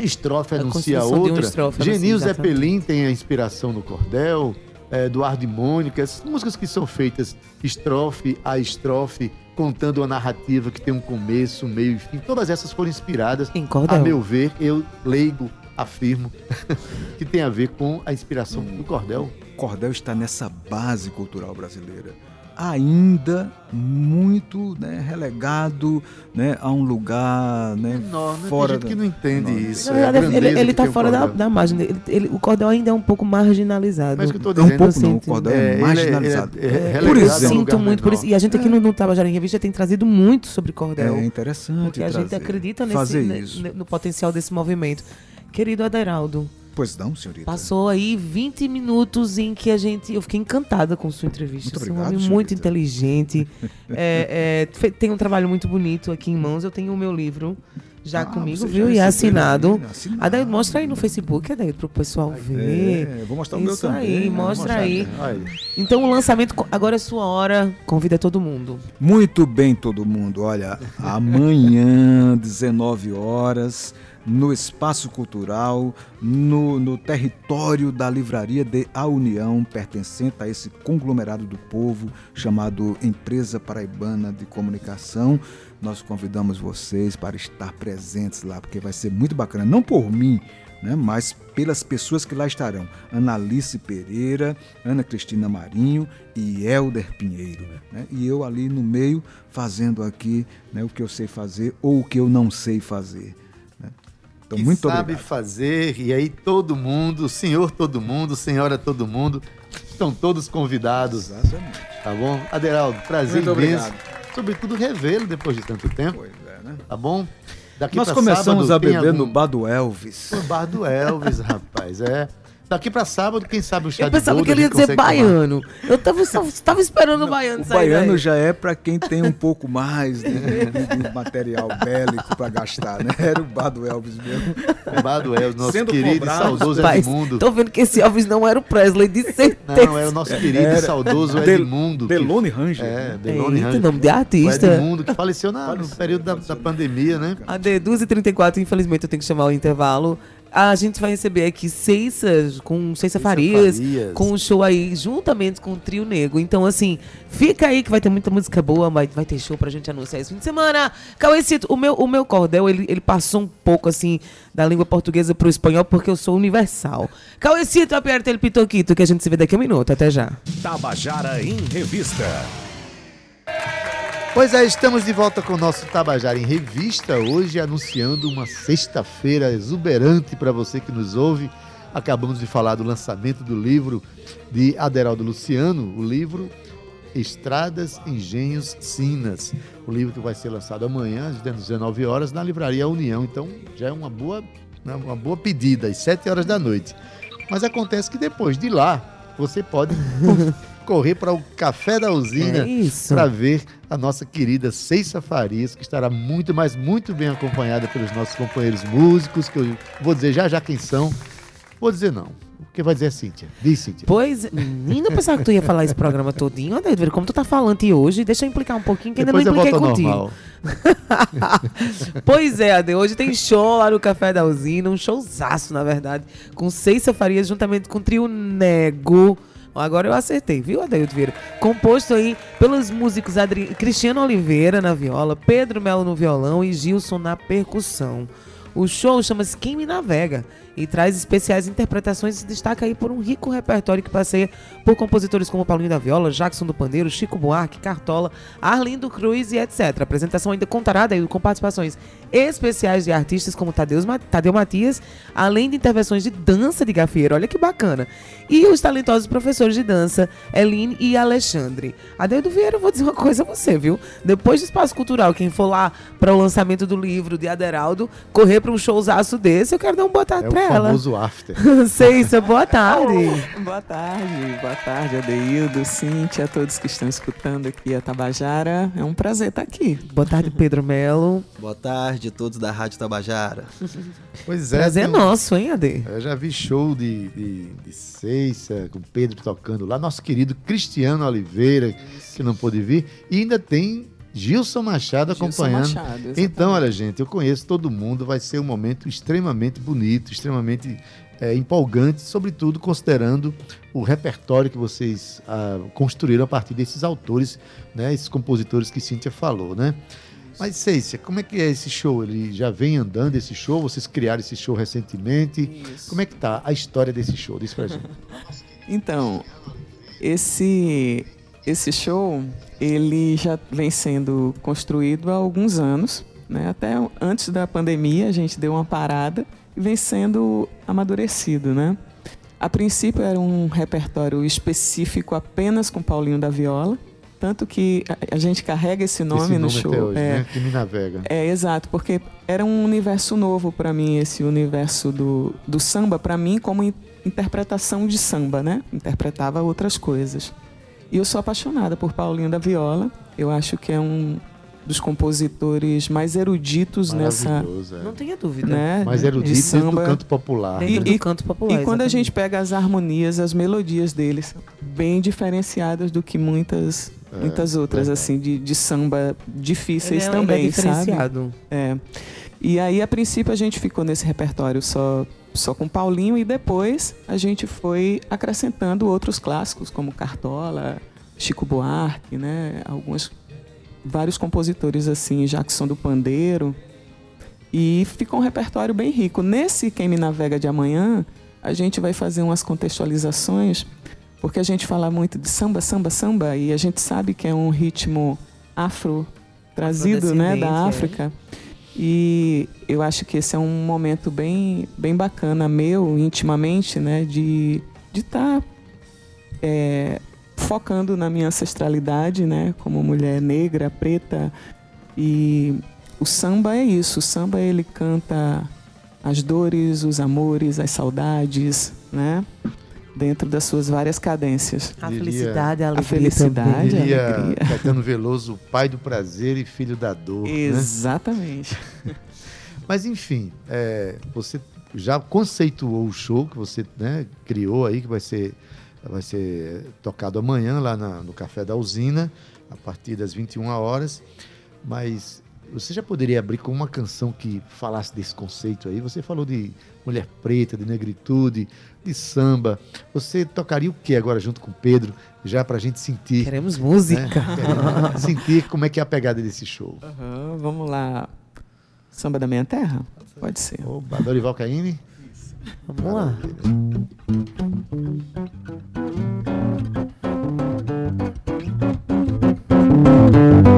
estrofe A anuncia outra. estrofe Genil anuncia, exatamente. Zeppelin tem a inspiração no cordel, é, Eduardo e Mônica, essas músicas que são feitas estrofe a estrofe, contando uma narrativa que tem um começo, meio e fim. Todas essas foram inspiradas, Em cordel. a meu ver, eu leigo, afirmo, <laughs> que tem a ver com a inspiração do cordel. Cordel está nessa base cultural brasileira. Ainda muito né, relegado né, a um lugar né, Menor, né? fora tem gente da- que não entende Não, isso. Na é verdade, ele, tá o fora da, da margem. Ele- ele- o cordel ainda é um pouco marginalizado. Mas que eu tô É um dizendo, pouco não, o cordel é, é, ele é- marginalizado. é- é É, Por um exemplo. eu sinto muito por isso. E a gente aqui no, no Tabajara em Revista tem trazido muito sobre cordel. É interessante porque a gente acredita nesse, isso. ne- no potencial desse movimento. Querido Aderaldo, Pois não, senhorita. passou aí 20 minutos em que a gente. Eu fiquei encantada com sua entrevista. Muito Você é um obrigado, homem muito inteligente. <laughs> é, é, tem um trabalho muito bonito aqui em mãos. Eu tenho o meu livro já Ah, comigo, viu? já E é recebeu, assinado. né? Assinado. Adaildo, mostra aí no Facebook, Adaildo, pro pessoal ver. É, vou mostrar o meu Isso também. aí, né? mostra aí. Olha, Então o lançamento agora é sua hora. Convida todo mundo. Muito bem, todo mundo. Olha, amanhã, <laughs> 19 horas, no Espaço Cultural, no, no território da Livraria de A União, pertencente a esse conglomerado do povo chamado Empresa Paraibana de Comunicação. Nós convidamos vocês para estar presentes lá, porque vai ser muito bacana. Não por mim, né, mas pelas pessoas que lá estarão. Analice Pereira, Ana Cristina Marinho e Helder Pinheiro. né, e eu ali no meio fazendo aqui né, o que eu sei fazer ou o que eu não sei fazer. Então, que muito sabe obrigado. fazer, e aí todo mundo, senhor todo mundo, senhora todo mundo, estão todos convidados, Exatamente. tá bom? Aderaldo, prazer Muito imenso. obrigado. Sobretudo revê-lo depois de tanto tempo, Pois é, né? tá bom? Daqui Nós começamos sábado, a beber algum- no bar do Elvis. No bar do Elvis, <laughs> rapaz, é. Daqui pra sábado, quem sabe o chá Eu de pensava que ele a ia dizer consegue tomar. baiano. Eu tava, só- tava esperando o baiano O sair baiano daí. já é para quem tem um pouco mais de, de- de material bélico para gastar, né? Era o bar do Elvis mesmo. O bar do Elvis, nosso Sendo querido e cobrado, saudoso Rapaz, Edmundo. tô vendo que esse Elvis não era o Presley, de certeza. Não, era o nosso querido e Era saudoso Del- Edmundo. Delone Ranger. É? Delone Ranger. nome de O artista. Edmundo, que faleceu na- no período da, da pandemia, né? AD 2 e 34, infelizmente eu tenho que chamar o intervalo. A gente vai receber aqui Ceiça, com Ceiça Farias, Farias. com um show aí, juntamente com o Trio Nego. Então, assim, fica aí que vai ter muita música boa, vai, vai ter show pra gente anunciar esse fim de semana. Cauêcito, o meu, o meu cordel, ele, ele passou um pouco, assim, da língua portuguesa pro espanhol, porque eu sou universal. Cauêcito, aperta ele pitoquito, que a gente se vê daqui a um minuto. Até já. Tabajara em Revista. Pois é, estamos de volta com o nosso Tabajara em Revista, hoje anunciando uma sexta-feira exuberante para você que nos ouve. Acabamos de falar do lançamento do livro de Aderaldo Luciano, o livro Estradas, Engenhos, Sinas. O livro que vai ser lançado amanhã, às 19 horas, na Livraria União. Então, já é uma boa, né, uma boa pedida, às 7 horas da noite. Mas acontece que depois de lá, você pode correr para o Café da Usina É para ver a nossa querida Ceissa Farias, que estará muito, mas muito bem acompanhada pelos nossos companheiros músicos, que eu vou dizer já já quem são. Vou dizer não. O que vai dizer é Cíntia? Diz, Cíntia. Pois, menina, eu pensava que tu ia falar esse programa todinho. Olha, Edvir, como tu tá falante hoje, deixa eu implicar um pouquinho, que ainda Depois eu não impliquei contigo. <laughs> pois é, Ade, hoje tem show lá no Café da Usina, um showzaço, na verdade, com Ceiça Farias, juntamente com o trio Nego. Agora eu acertei, viu, Adaildo Vieira? Composto aí pelos músicos Adri... Cristiano Oliveira na viola, Pedro Melo no violão e Gilson na percussão. O show chama-se Quem Me Navega e traz especiais interpretações e se destaca aí por um rico repertório que passeia por compositores como Paulinho da Viola, Jackson do Pandeiro, Chico Buarque, Cartola, Arlindo Cruz e etc. A apresentação ainda contará daí com participações especiais de artistas como Tadeus, Ma- Tadeu Matias, além de intervenções de dança de gafieira, olha que bacana. E os talentosos professores de dança, Eline e Alexandre. Adeildo Vieira, eu vou dizer uma coisa a você, viu? Depois do Espaço Cultural, quem for lá para o lançamento do livro de Aderaldo, correr para um showzaço desse, eu quero dar um boa tarde É o pra ela. famoso after. <laughs> Ceissa, boa tarde. <laughs> Boa tarde, boa tarde, Adeildo, Cíntia, a todos que estão escutando aqui a Tabajara. É um prazer estar aqui. Boa tarde, Pedro Melo. Boa tarde a todos da Rádio Tabajara. <laughs> Pois é. Prazer é nosso, hein, Ade? Eu já vi show de, de, de Ceissa, com o Pedro tocando lá. Nosso querido Cristiano Oliveira, que não pôde vir. E ainda tem Gilson Machado Gilson acompanhando. Machado. Então, olha, gente, eu conheço todo mundo. Vai ser um momento extremamente bonito, extremamente é, empolgante, sobretudo considerando o repertório que vocês ah, construíram a partir desses autores, né, esses compositores que Cíntia falou, né? Mas, Cécia, como é que é esse show? Ele já vem andando esse show? Vocês criaram esse show recentemente? Isso. Como é que tá a história desse show? Diz pra gente. <laughs> Então, esse, esse show, ele já vem sendo construído há alguns anos, né? Até antes da pandemia a gente deu uma parada e vem sendo amadurecido, né? A princípio era um repertório específico apenas com Paulinho da Viola, tanto que a, gente carrega esse nome esse no nome show. até hoje, é, né? Que me navega. é, exato, porque era um universo novo para mim, esse universo do, do samba, para mim, como in- interpretação de samba, né? Interpretava outras coisas. E eu sou apaixonada por Paulinho da Viola. Eu acho que é um dos compositores mais eruditos nessa. Maravilhoso, é. Não tenha dúvida. Né, Mas de erudito dentro do samba. canto popular. Dentro né? do E- canto popular. E quando a gente pega as harmonias, as melodias deles, bem diferenciadas do que muitas, muitas outras, verdade. assim, de, de samba difíceis Ele é- ele também, é sabe? diferenciado. É. E aí, a princípio, a gente ficou nesse repertório só, só com Paulinho e depois a gente foi acrescentando outros clássicos, como Cartola, Chico Buarque, né? Alguns, vários compositores assim, Jackson do Pandeiro. E ficou um repertório bem rico. Nesse Quem Me Navega de amanhã, a gente vai fazer umas contextualizações, porque a gente fala muito de samba, samba, samba, e a gente sabe que é um ritmo afro trazido né, da é. E eu acho que esse é um momento bem, bem bacana meu, intimamente, né, de estar focando na minha ancestralidade, né, como mulher negra, preta. E o samba é isso. O samba ele canta as dores, os amores, as saudades, né, dentro das suas várias cadências. A Diria- felicidade, a A alegria felicidade, também. Diria alegria. Caetano Veloso, pai do prazer e filho da dor. né? Exatamente. <laughs> Mas enfim, é, você já conceituou o show que você né, criou aí, que vai ser, vai ser tocado amanhã lá na- no Café da Usina, a partir das 21 horas. Mas você já poderia abrir com uma canção que falasse desse conceito aí? Você falou de mulher preta, de negritude, de samba. Você tocaria o que agora junto com o Pedro, já pra gente sentir, Queremos né? música. sentir como é que é a pegada desse show. Aham, vamos lá. Samba da Minha Terra? Pode ser. Oba, Dorival Caymmi? Vamos lá. O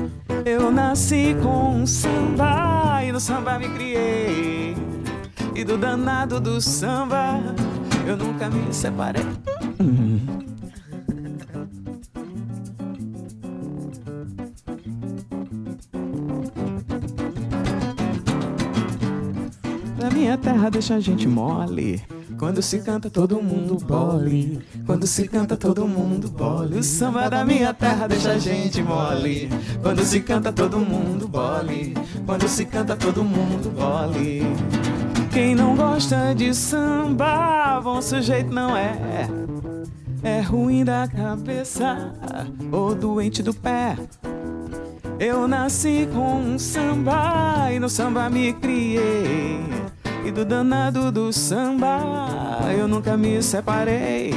Eu nasci com um samba e no samba me criei. E do danado do samba eu nunca me separei. Na minha terra deixa a gente mole. Quando se canta todo mundo bole. Quando se canta todo mundo bole. O samba da minha terra deixa a gente mole. Quando se canta todo mundo bole. Quando se canta todo mundo bole. Quem não gosta de samba, bom sujeito não é. É ruim da cabeça ou doente do pé. Eu nasci com um samba e no samba me criei. E do danado do samba eu nunca me separei.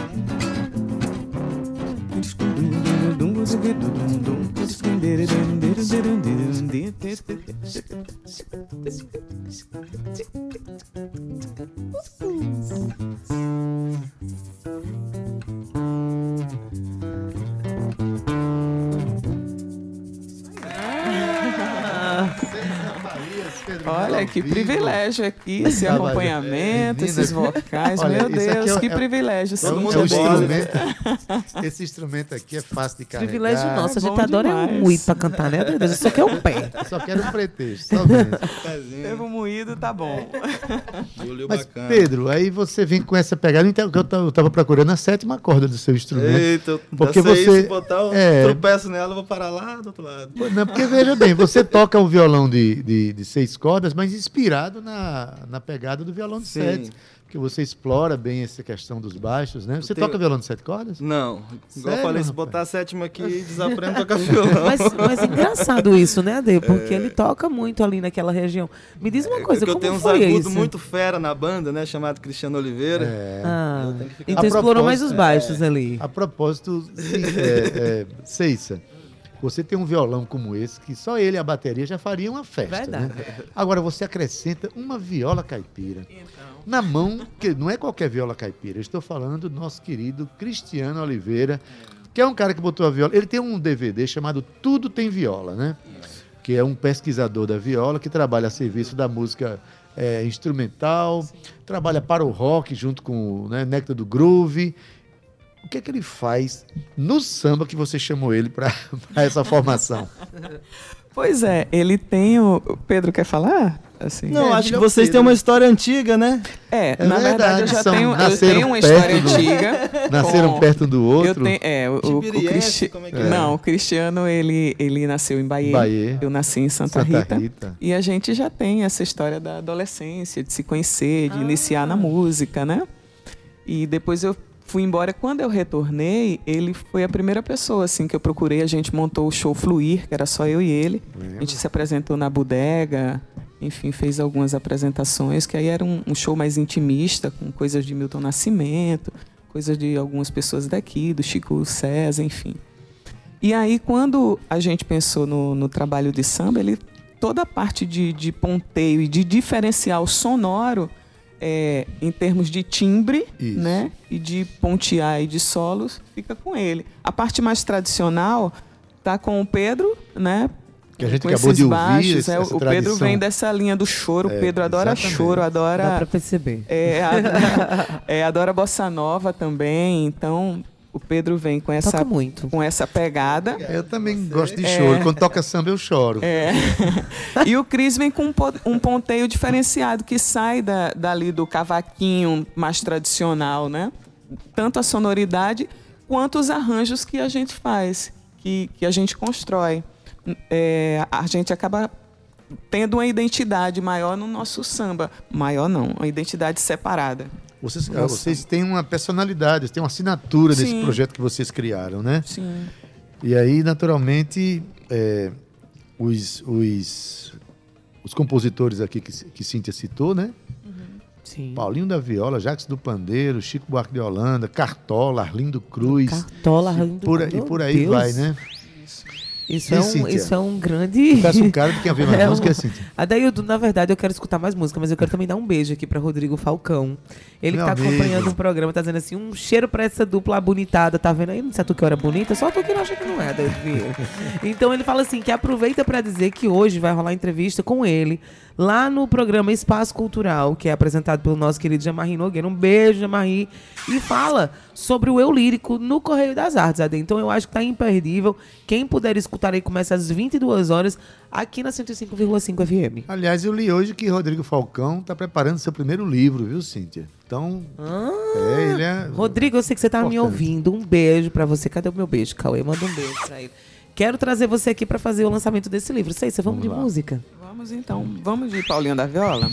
Olha que privilégio aqui, esse mas- acompanhamento, esses vocais. olha, Meu isso aqui Deus, é- que é- privilégio. É um, seguinte é um instrumento. <laughs> Esse instrumento aqui é fácil de carregar. Privilégio nosso. A bom gente adora um demais. muito pra cantar, né? Meu Deus, eu só quero um pé. Só quero um pretexto, só mesmo. <laughs> Teve um moído, tá bom. <laughs> Mas. Pedro, aí você vem com essa pegada. Então, eu ta- eu tava procurando a sétima corda do seu instrumento. Eita, eu Porque você- se botar um é. tropeço nela, eu vou parar lá do outro lado. Não, porque veja bem, você toca o violão de, de, de seis cordas, mas inspirado na, na pegada do violão de Sim. sete. Porque você explora bem essa questão dos baixos, né? Você tenho- toca violão de sete cordas? Não, igual Sério, eu falei, se botar a sétima aqui, <laughs> desaprende a tocar violão. Mas, mas é engraçado isso, né, Ade? Porque ele toca muito ali naquela região. Me diz uma coisa, Porque eu como tenho uns foi agudos isso? muito fera na banda, né? Chamado Cristiano Oliveira. É. Ah, Eu então explorou mais os baixos ali. A propósito, sim, é, é, Ceissa, você tem um violão como esse, que só ele e a bateria já fariam uma festa. Verdade. Né? Agora você acrescenta uma viola caipira. Na mão, que não é qualquer viola caipira, estou falando do nosso querido Cristiano Oliveira, que é um cara que botou a viola. Ele tem um DVD chamado Tudo Tem Viola, né? Que é um pesquisador da viola que trabalha a serviço da música é, instrumental, trabalha para o rock junto com o né, Nectar do Groove. O que é que ele faz no samba que você chamou ele para <laughs> essa formação? Pois é, ele tem o. Pedro quer falar? Assim? Não, É, acho que vocês Pedro. têm uma história antiga, né? É, É na verdade, verdade, eu já são- tenho, eu tenho uma perto história do- antiga. <laughs> Nasceram com- perto do outro? Eu tenho, é, o, o, o Cristi... como é que é? Não, o Cristiano, ele, ele nasceu em Bahia. Bahia. Eu nasci em Santa, Santa Rita. Rita. E a gente já tem essa história da adolescência, de se conhecer, Ah. de iniciar na música, né? E depois eu fui embora. Quando eu retornei, ele foi a primeira pessoa assim que eu procurei. A gente montou o show Fluir, que era só eu e ele. A gente se apresentou na bodega, enfim, fez algumas apresentações, que aí era um, um show mais intimista, com coisas de Milton Nascimento, coisas de algumas pessoas daqui, do Chico César, enfim. E aí, quando a gente pensou no, no trabalho de samba, ele, toda a parte de, de ponteio e de diferencial sonoro, é, em termos de timbre, Isso. né? E de pontear e de solos, fica com ele. A parte mais tradicional tá com o Pedro, né? Que a gente com acabou esses de ouvir baixos, essa- é, essa o Pedro vem dessa linha do choro. É, o Pedro adora exatamente. choro, Dá adora pra perceber. é, a- <laughs> é, adora bossa nova também. Então, O Pedro vem com essa, Toca muito. com essa pegada. Eu também gosto de choro. Quando toca samba, eu choro. É. <laughs> e o Cris vem com um um ponteio diferenciado que sai da, dali do cavaquinho mais tradicional, né? Tanto a sonoridade quanto os arranjos que a gente faz, que, que a gente constrói. É, a gente acaba tendo uma identidade maior no nosso samba. Maior não, uma identidade separada. Vocês, ah, Nossa. vocês têm uma personalidade, têm uma assinatura nesse Sim. projeto que vocês criaram, né? Sim. E aí, naturalmente, é, os, os, os compositores aqui que, que Cíntia citou, né? Sim. Paulinho da Viola, Jacques do Pandeiro, Chico Buarque de Holanda, Cartola, Arlindo Cruz. Cartola, Arlindo Cruz, e por aí Deus. vai, né? Isso E é, um, Cíntia? isso é um grande. Peço um cara de quem havia mais É música um- é Cíntia. Adaildo, na verdade, eu quero escutar mais música, mas eu quero também dar um beijo aqui pra Rodrigo Falcão. Ele Meu tá amigo. acompanhando um programa, tá dizendo assim, um cheiro pra essa dupla bonitada, tá vendo aí? Não sei tu que era bonita, só tu que não acha que não é, Adaildo. <laughs> Então ele fala assim, que aproveita pra dizer que hoje vai rolar entrevista com ele, lá no programa Espaço Cultural, que é apresentado pelo nosso querido Jamarri Nogueira. Um beijo, Jamarri. E fala sobre o eu lírico no Correio das Artes, Ade. Então eu acho que tá imperdível. Quem puder escutar aí, começa às 22 horas, aqui na 105,5 FM. Aliás, eu li hoje que Rodrigo Falcão está preparando seu primeiro livro, viu, Cíntia? Então, é, ele é... Rodrigo, eu sei que você tá me Importante. ouvindo. Um beijo pra você. Cadê o meu beijo, Cauê? Manda um beijo pra ele. Quero trazer você aqui pra fazer o lançamento desse livro. Sei, você vamos, Vamos de lá. música? Vamos então. Vamos de Paulinho da Viola?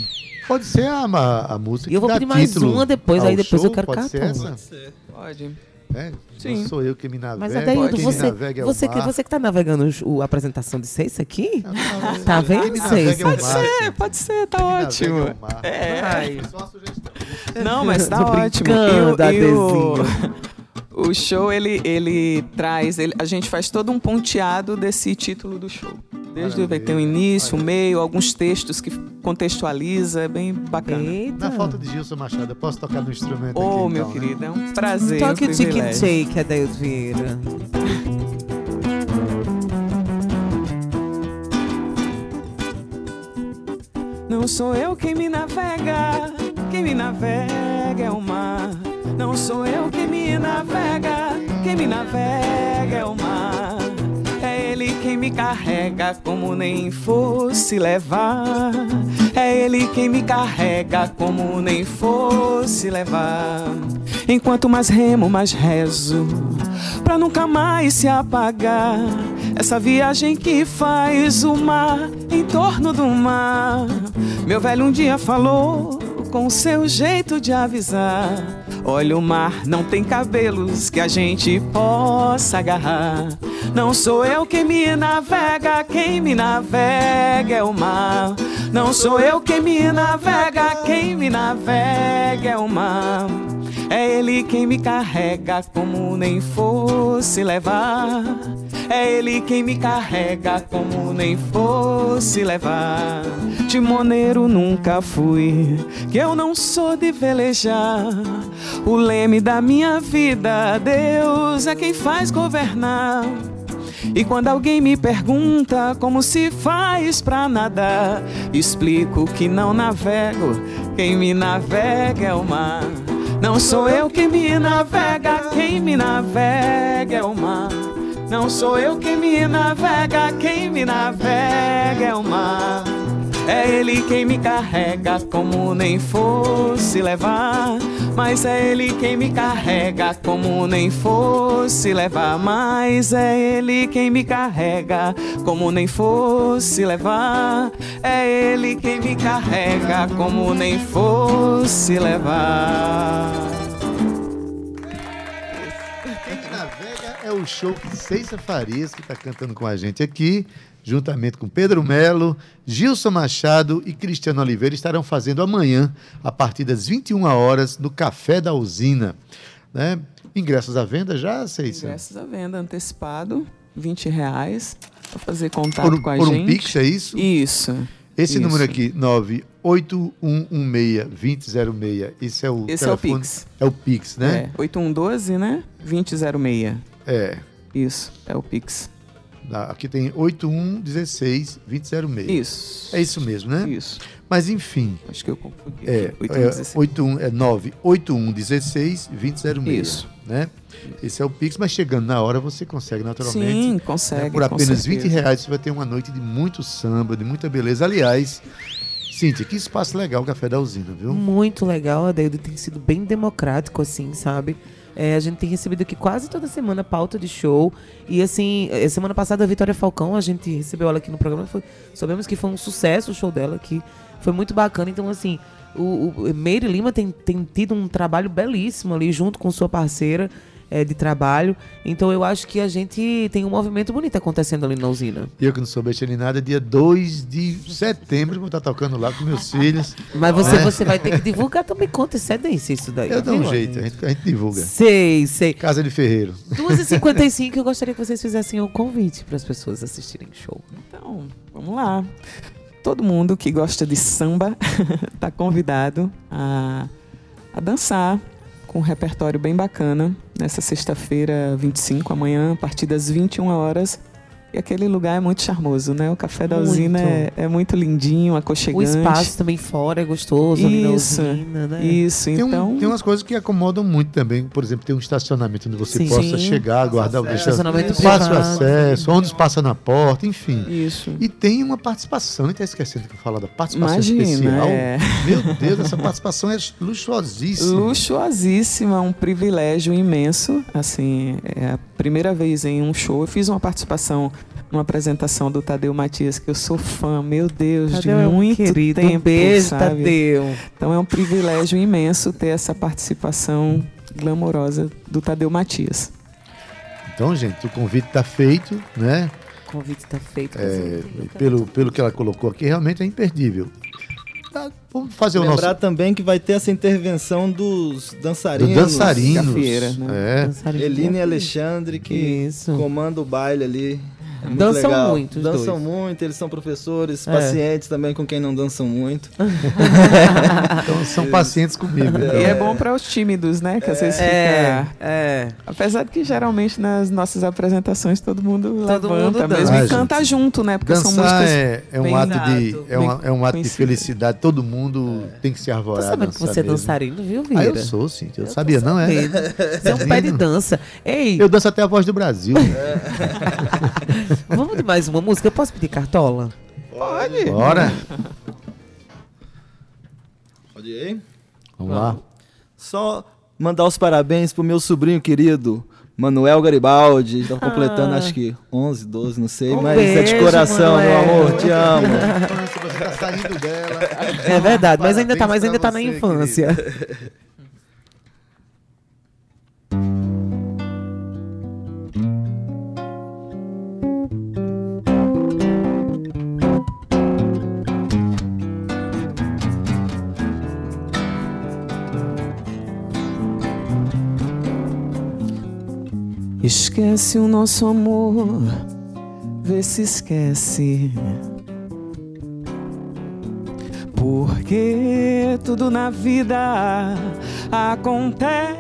Pode ser a, a, a música E eu vou pedir mais uma depois, aí depois eu show, quero pode ser cartão. essa? Pode. É, Sim. Não sou eu que me navego, Mas Adaildo, quem você, é você, que, você que tá navegando o- a apresentação de seis aqui? Não, não, Tá vendo, Seis? é Pode mar, ser, pode ser, tá ótimo. é. É. Ai. Só uma sugestão. Não, mas tá Tô ótimo. E o, e o show, ele, ele traz. ele- a gente faz todo um ponteado desse título do show. Desde vai ter um início, um meio, alguns textos que contextualiza, é bem bacana. Eita. Na falta de Gilson Machado, eu posso tocar no instrumento Ô, aqui, meu então, né? querido, é um prazer. Toque um o chicken privilégio. shake, Adaildo Vieira. Não sou eu quem me navega, quem me navega é o mar. Não sou eu quem me navega, quem me navega é o mar. Quem me carrega como nem fosse levar. É ele quem me carrega como nem fosse levar. Enquanto mais remo, mais rezo, pra nunca mais se apagar. Essa viagem que faz o mar em torno do mar. Meu velho um dia falou com seu jeito de avisar. Olha, o mar não tem cabelos que a gente possa agarrar. Não sou eu quem me navega, quem me navega é o mar. Não sou eu quem me navega, quem me navega é o mar. É ele quem me carrega como nem fosse levar. É ele quem me carrega como nem fosse levar. Timoneiro nunca fui, que eu não sou de velejar. O leme da minha vida, Deus é quem faz governar. E quando alguém me pergunta como se faz pra nadar, explico que não navego, quem me navega é o mar. Não sou eu quem me navega, quem me navega é o mar. Não sou eu quem me navega, quem me navega é o mar. É ele quem me carrega como nem fosse levar. Mas é ele quem me carrega como nem fosse levar. Mas é ele quem me carrega como nem fosse levar. É ele quem me carrega como nem fosse levar. É o show Ceiça Farias, que está cantando com a gente aqui, juntamente com Pedro Melo, Gilson Machado e Cristiano Oliveira, estarão fazendo amanhã, a partir das 21 horas, no Café da Usina. Né? Ingressos à venda já, Ceiça? Ingressos à venda antecipado, 20 reais. Pra fazer contato Por, um- com a por um gente. Pix, é isso? Isso. Esse isso. número aqui, 98116-2006, esse é o Esse é o telefone. Pix. É o Pix, né? É, 8112, né? 2006. É. Isso, é o Pix. Aqui tem 8116 2006. Isso. É isso mesmo, né? Isso. Mas enfim, Acho que eu confundi. é, aqui, é 816. 81 é 98116 2006, Isso. né? Esse é o Pix, mas chegando na hora você consegue naturalmente. Sim, né? consegue. Por com apenas 20 certeza. reais você vai ter uma noite de muito samba, de muita beleza. Aliás, Cíntia, que espaço legal o Café da Usina, viu? Muito legal, a Deildo tem sido bem democrático, assim, sabe? É, a gente tem recebido aqui quase toda semana pauta de show. E assim, eh, semana passada a Vitória Falcão, a gente recebeu ela aqui no programa. Foi, soubemos que foi um sucesso o show dela aqui. Foi muito bacana. Então, assim, o, o Meire Lima tem, tem tido um trabalho belíssimo ali junto com sua parceira eh, de trabalho. Então eu acho que a gente tem um movimento bonito acontecendo ali na usina. E eu que não sou besta nem nada, dia 2 de setembro, vou estar tocando lá com meus filhos. Mas você, É. você vai ter que divulgar também com antecedência isso daí. Eu dou um jeito, a gente, a gente divulga. Sei, sei. Casa de Ferreiro. 2h55 <laughs> eu gostaria que vocês fizessem o convite para as pessoas assistirem o show. Então, vamos lá. Todo mundo que gosta de samba está <laughs> convidado a, a dançar com um repertório bem bacana nessa sexta-feira, 25, amanhã, a partir das 21 horas. E aquele lugar é muito charmoso, né? O Café da Muito. Usina é, é muito lindinho, O aconchegante. espaço também fora é gostoso, Isso, usina, né? Isso, Tem, um- então... tem umas coisas que acomodam muito também. Por exemplo, tem um estacionamento onde você Sim. possa Sim. chegar, guardar o acesso. Estacionamento fácil acesso, onde passa na porta, enfim. Isso. E tem uma participação, não está esquecendo que eu falar da participação Imagina, especial. é. Meu Deus, essa participação é luxuosíssima. Luxuosíssima, um privilégio imenso. Assim, é a primeira vez em um show. Eu fiz uma participação numa apresentação do Tadeu Matias, que eu sou fã, meu Deus, Tadeu é de um muito querido, tempo. um beijo, sabe? Tadeu. Então é um privilégio imenso ter essa participação glamourosa do Tadeu Matias. Então, gente, o convite está feito, né? O convite está feito. É, pelo, pelo que ela colocou aqui, realmente é imperdível. Tá, vamos fazer o Lembrar nosso. também que vai ter essa intervenção dos dançarinos. Do dançarinos. Gafieira, né? É. Eline e Alexandre, que Isso. comanda o baile ali. É muito Dançam legal. muito, os Dançam dois. muito, eles são professores, É. pacientes também com quem não dançam muito. <laughs> Então, são pacientes comigo. então. E é bom para os tímidos, né? Que às vezes É, fica. é. Apesar de que geralmente nas nossas apresentações todo mundo Todo levanta mundo dança. mesmo Ah, e canta gente. junto, né? Porque são Dançar músicas. é, é um bem ato de é, uma- é um ato de felicidade. Todo mundo tem que se Tô arvorar. sabendo que dançar você é dançarino, viu, Ah, Vira? eu sou, sim. Eu, sabia, não é? Você é um pé de dança. Ei, Eu danço até a voz do Brasil. <laughs> vamos de mais uma música? Eu posso pedir cartola? Bora. Pode ir? Vamos lá. Só mandar os parabéns pro meu sobrinho querido, Manuel Garibaldi. Completando, Ah. acho que 11, 12, não sei. Um mas é de beijo, coração, meu Manuel. amor. Te amo. Você tá saindo dela. É verdade, mas ainda tá, mas ainda tá na infância. Esquece o nosso amor, vê se esquece. Porque tudo na vida acontece.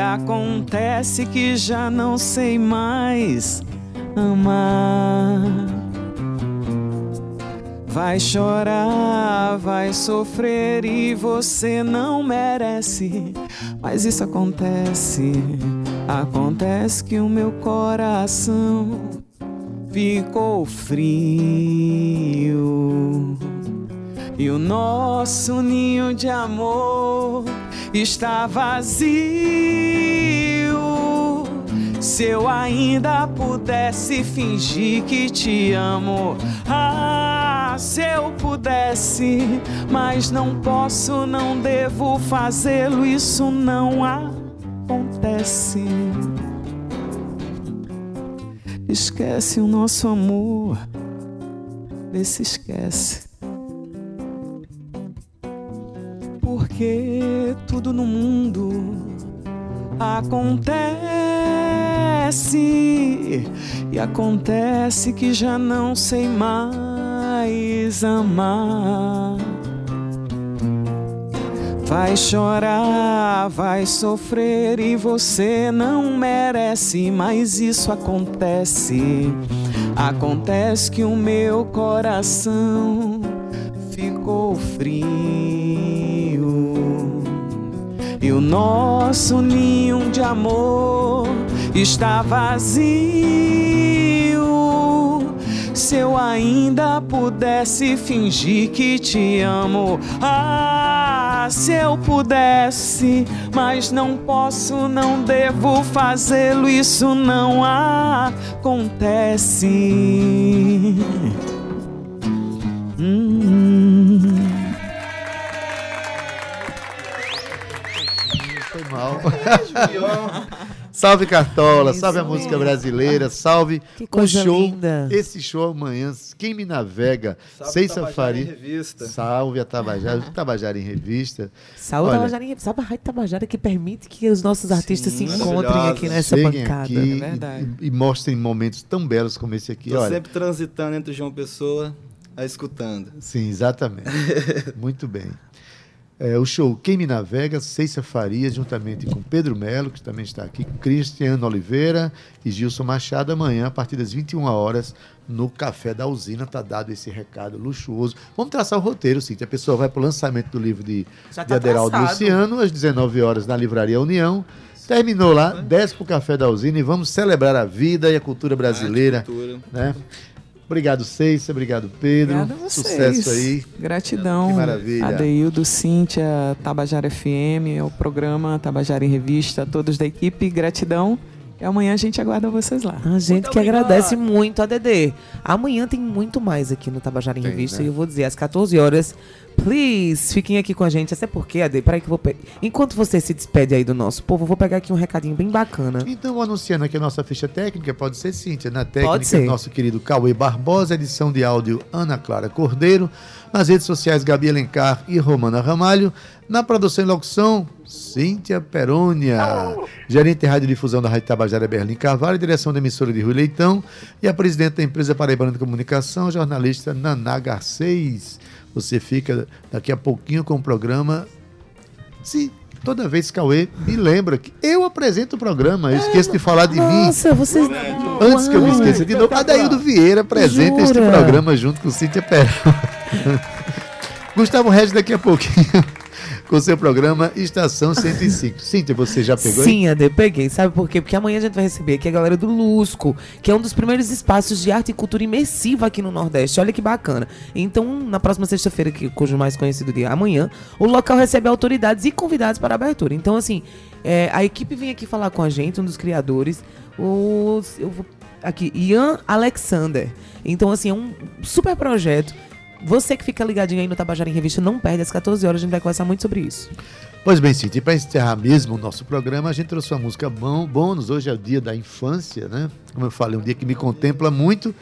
Acontece que já não sei mais amar. Vai chorar, vai sofrer e você não merece. Mas isso acontece, acontece que o meu coração ficou frio. E o nosso ninho de amor está vazio. Se eu ainda pudesse fingir que te amo, ah, se eu pudesse, mas não posso, não devo fazê-lo, isso não acontece. Esquece o nosso amor, vê se esquece. Porque tudo no mundo acontece e acontece que já não sei mais amar. Vai chorar, vai sofrer e você não merece, mas isso acontece. Acontece que o meu coração ficou frio e o nosso ninho de amor está vazio. Se eu ainda pudesse fingir que te amo, ah, se eu pudesse, mas não posso, não devo fazê-lo, isso não acontece. Hum. Foi mal. <laughs> salve Cartola, salve a música mesmo. brasileira, salve Que o coisa show. linda. Esse show amanhã, quem me navega, Salve Tabajara Safari. em Revista. Salve a Tabajara, Tabajara em Revista. Saúde Olha. Tabajara, sabe a Rádio Tabajara que permite que os nossos artistas Sim, se encontrem aqui nessa Cheguem bancada. aqui É verdade. e, e mostrem momentos tão belos como esse aqui. Tô Olha, sempre transitando entre João Pessoa a escutando. Sim, exatamente. <laughs> Muito bem. É, o show Quem Me Navega, Ceiça Farias, juntamente com Pedro Melo, que também está aqui, Cristiano Oliveira e Gilson Machado, amanhã, a partir das 21 horas, no Café da Usina. Está dado esse recado luxuoso. Vamos traçar o roteiro, sim. A pessoa vai para o lançamento do livro de, Já de tá Aderaldo traçado. Luciano, às 19 horas, na Livraria União. Terminou lá, desce para o Café da Usina e vamos celebrar a vida e a cultura brasileira. Arte, cultura. Né? Obrigado, Ceiça. Obrigado, Pedro. Obrigada a vocês. Sucesso aí. Gratidão. Que maravilha. Adeildo, Cíntia, Tabajara FM, é o programa Tabajara em Revista, todos da equipe, gratidão. E amanhã a gente aguarda vocês lá. A gente que agradece muito a Dedê. Amanhã tem muito mais aqui no Tabajara em Tem, Revista. né? E eu vou dizer, às 14 horas, please, fiquem aqui com a gente. Até porque, Ade, peraí que eu vou pegar. Enquanto você se despede aí do nosso povo, eu vou pegar aqui um recadinho bem bacana. Então, anunciando aqui a nossa ficha técnica, pode ser Cíntia. Na técnica, Pode ser. nosso querido Cauê Barbosa, edição de áudio Ana Clara Cordeiro. Nas redes sociais, Gabi Alencar e Romana Ramalho. Na produção e locução, Cíntia Perônia. Gerente de radiodifusão da Rádio Tabajara, Berlim Carvalho. Direção da emissora de Rui Leitão. E a presidente da empresa Paraibana de Comunicação, jornalista Naná Garcês. Você fica daqui a pouquinho com o programa Se toda vez Cauê me lembra que eu apresento o programa, eu esqueço de falar de mim. Nossa, vocês. Antes que eu me esqueça de novo, Adaildo Vieira apresenta este Jura? programa junto com Cíntia Perão. <laughs> Gustavo Regis daqui a pouquinho com seu programa Estação 105. <laughs> Cíntia, você já pegou? Sim, Ade, peguei. Sabe por quê? Porque amanhã a gente vai receber aqui a galera do Lusco, que é um dos primeiros espaços de arte e cultura imersiva aqui no Nordeste. Olha que bacana. Então, na próxima sexta-feira, cujo mais conhecido dia é amanhã, o local recebe autoridades e convidados para a abertura. Então, assim, é, a equipe vem aqui falar com a gente, um dos criadores, o. Eu vou, aqui, Ian Alexander. Então, assim, é um super projeto. Você que fica ligadinho aí no Tabajara em Revista, não perde. Às 14 horas a gente vai conversar muito sobre isso. Pois bem, Cíntia, e para encerrar mesmo o nosso programa, a gente trouxe uma música bom, bônus. Hoje é o dia da infância, né? Como eu falei, um dia que me contempla muito.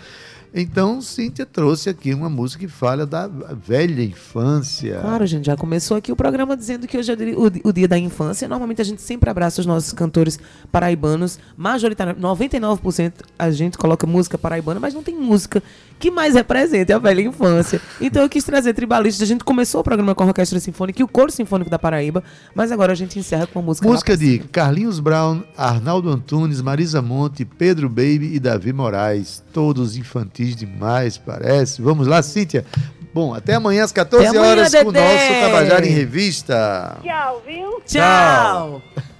Então, Cíntia trouxe aqui uma música que fala da velha infância. Claro, gente, já começou aqui o programa dizendo que hoje é o o dia da infância. Normalmente a gente sempre abraça os nossos cantores paraibanos. Majoritariamente, 99% a gente coloca música paraibana, mas não tem música que mais represente a velha infância. Então eu quis trazer tribalistas. A gente começou o programa com a Orquestra Sinfônica e o Coro Sinfônico da Paraíba, mas agora a gente encerra com a música Música de. Carlinhos Brown, Arnaldo Antunes, Marisa Monte, Pedro Baby e Davi Moraes. Todos infantis demais, parece. Vamos lá, Cíntia. Bom, até amanhã às 14 Até amanhã, horas com o Dedé. nosso Tabajara em Revista. Tchau, viu? Tchau! Você <laughs>